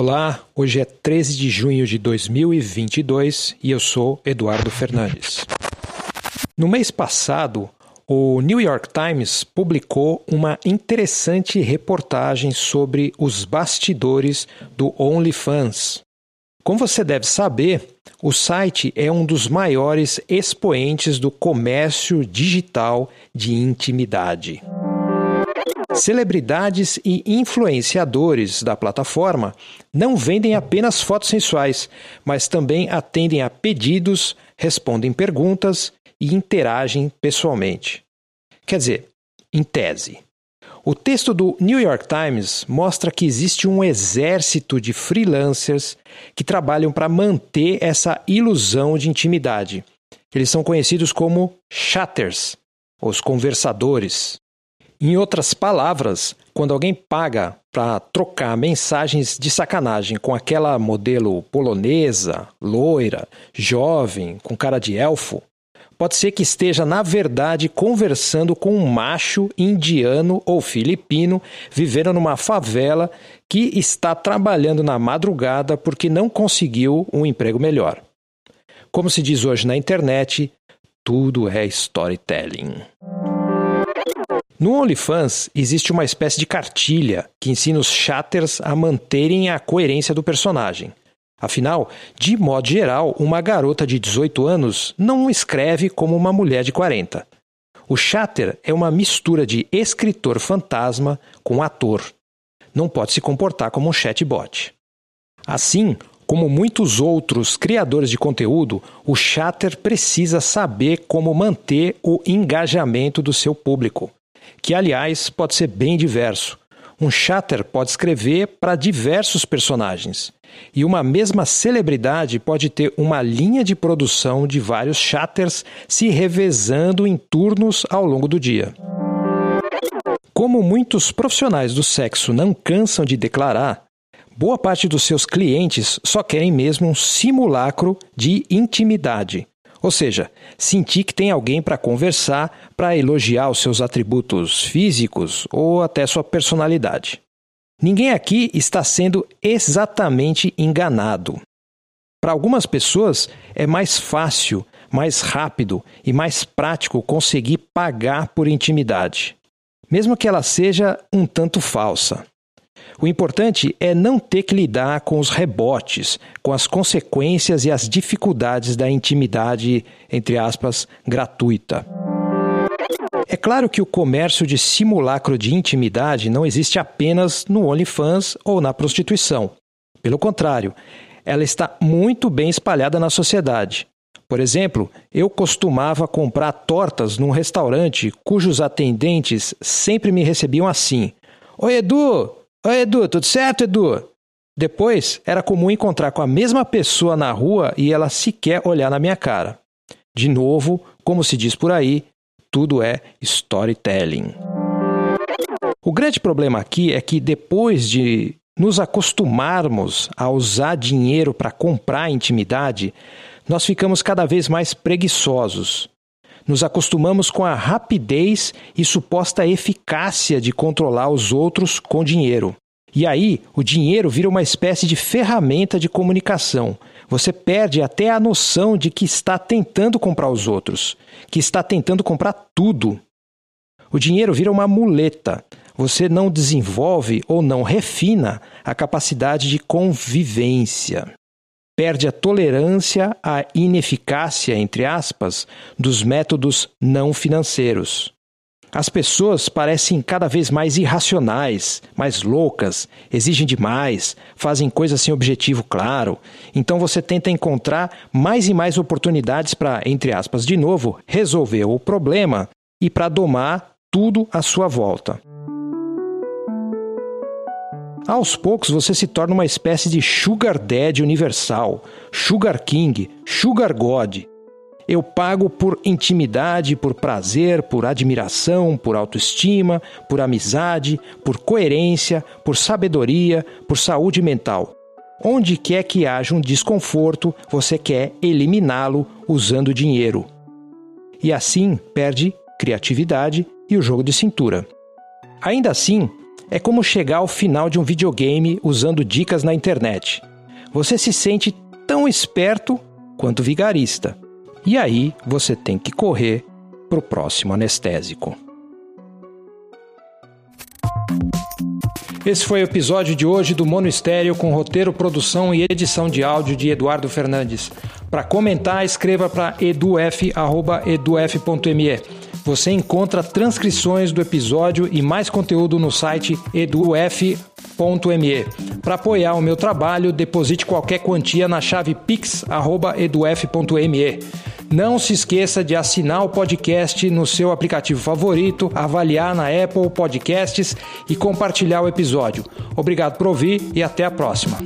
Olá, hoje é 13 de junho de 2022 e eu sou Eduardo Fernandes. No mês passado, o New York Times publicou uma interessante reportagem sobre os bastidores do OnlyFans. Como você deve saber, o site é um dos maiores expoentes do comércio digital de intimidade. Celebridades e influenciadores da plataforma não vendem apenas fotos sensuais, mas também atendem a pedidos, respondem perguntas e interagem pessoalmente. Quer dizer, em tese. O texto do New York Times mostra que existe um exército de freelancers que trabalham para manter essa ilusão de intimidade. Eles são conhecidos como chatters, os conversadores. Em outras palavras, quando alguém paga para trocar mensagens de sacanagem com aquela modelo polonesa, loira, jovem, com cara de elfo, pode ser que esteja, na verdade, conversando com um macho indiano ou filipino vivendo numa favela que está trabalhando na madrugada porque não conseguiu um emprego melhor. Como se diz hoje na internet, tudo é storytelling. No OnlyFans existe uma espécie de cartilha que ensina os chatters a manterem a coerência do personagem. Afinal, de modo geral, uma garota de 18 anos não escreve como uma mulher de 40. O chatter é uma mistura de escritor fantasma com ator. Não pode se comportar como um chatbot. Assim, como muitos outros criadores de conteúdo, o chatter precisa saber como manter o engajamento do seu público que aliás pode ser bem diverso. Um chatter pode escrever para diversos personagens, e uma mesma celebridade pode ter uma linha de produção de vários chatters se revezando em turnos ao longo do dia. Como muitos profissionais do sexo não cansam de declarar, boa parte dos seus clientes só querem mesmo um simulacro de intimidade, ou seja, sentir que tem alguém para conversar, para elogiar os seus atributos físicos ou até sua personalidade. Ninguém aqui está sendo exatamente enganado. Para algumas pessoas é mais fácil, mais rápido e mais prático conseguir pagar por intimidade, mesmo que ela seja um tanto falsa. O importante é não ter que lidar com os rebotes, com as consequências e as dificuldades da intimidade, entre aspas, gratuita. É claro que o comércio de simulacro de intimidade não existe apenas no OnlyFans ou na prostituição. Pelo contrário, ela está muito bem espalhada na sociedade. Por exemplo, eu costumava comprar tortas num restaurante cujos atendentes sempre me recebiam assim: Oi, Edu, Oi, Edu, tudo certo, Edu? Depois, era comum encontrar com a mesma pessoa na rua e ela sequer olhar na minha cara. De novo, como se diz por aí, tudo é storytelling. O grande problema aqui é que depois de nos acostumarmos a usar dinheiro para comprar intimidade, nós ficamos cada vez mais preguiçosos nos acostumamos com a rapidez e suposta eficácia de controlar os outros com dinheiro. E aí, o dinheiro vira uma espécie de ferramenta de comunicação. Você perde até a noção de que está tentando comprar os outros, que está tentando comprar tudo. O dinheiro vira uma muleta. Você não desenvolve ou não refina a capacidade de convivência perde a tolerância à ineficácia, entre aspas, dos métodos não financeiros. As pessoas parecem cada vez mais irracionais, mais loucas, exigem demais, fazem coisas sem objetivo claro. Então você tenta encontrar mais e mais oportunidades para, entre aspas, de novo, resolver o problema e para domar tudo à sua volta. Aos poucos você se torna uma espécie de sugar daddy universal, sugar king, sugar god. Eu pago por intimidade, por prazer, por admiração, por autoestima, por amizade, por coerência, por sabedoria, por saúde mental. Onde quer que haja um desconforto, você quer eliminá-lo usando dinheiro. E assim perde criatividade e o jogo de cintura. Ainda assim, É como chegar ao final de um videogame usando dicas na internet. Você se sente tão esperto quanto vigarista. E aí você tem que correr para o próximo anestésico. Esse foi o episódio de hoje do Mono Estéreo com roteiro, produção e edição de áudio de Eduardo Fernandes. Para comentar, escreva para eduf.eduf.me. Você encontra transcrições do episódio e mais conteúdo no site eduf.me. Para apoiar o meu trabalho, deposite qualquer quantia na chave pix@eduf.me. Não se esqueça de assinar o podcast no seu aplicativo favorito, avaliar na Apple Podcasts e compartilhar o episódio. Obrigado por ouvir e até a próxima.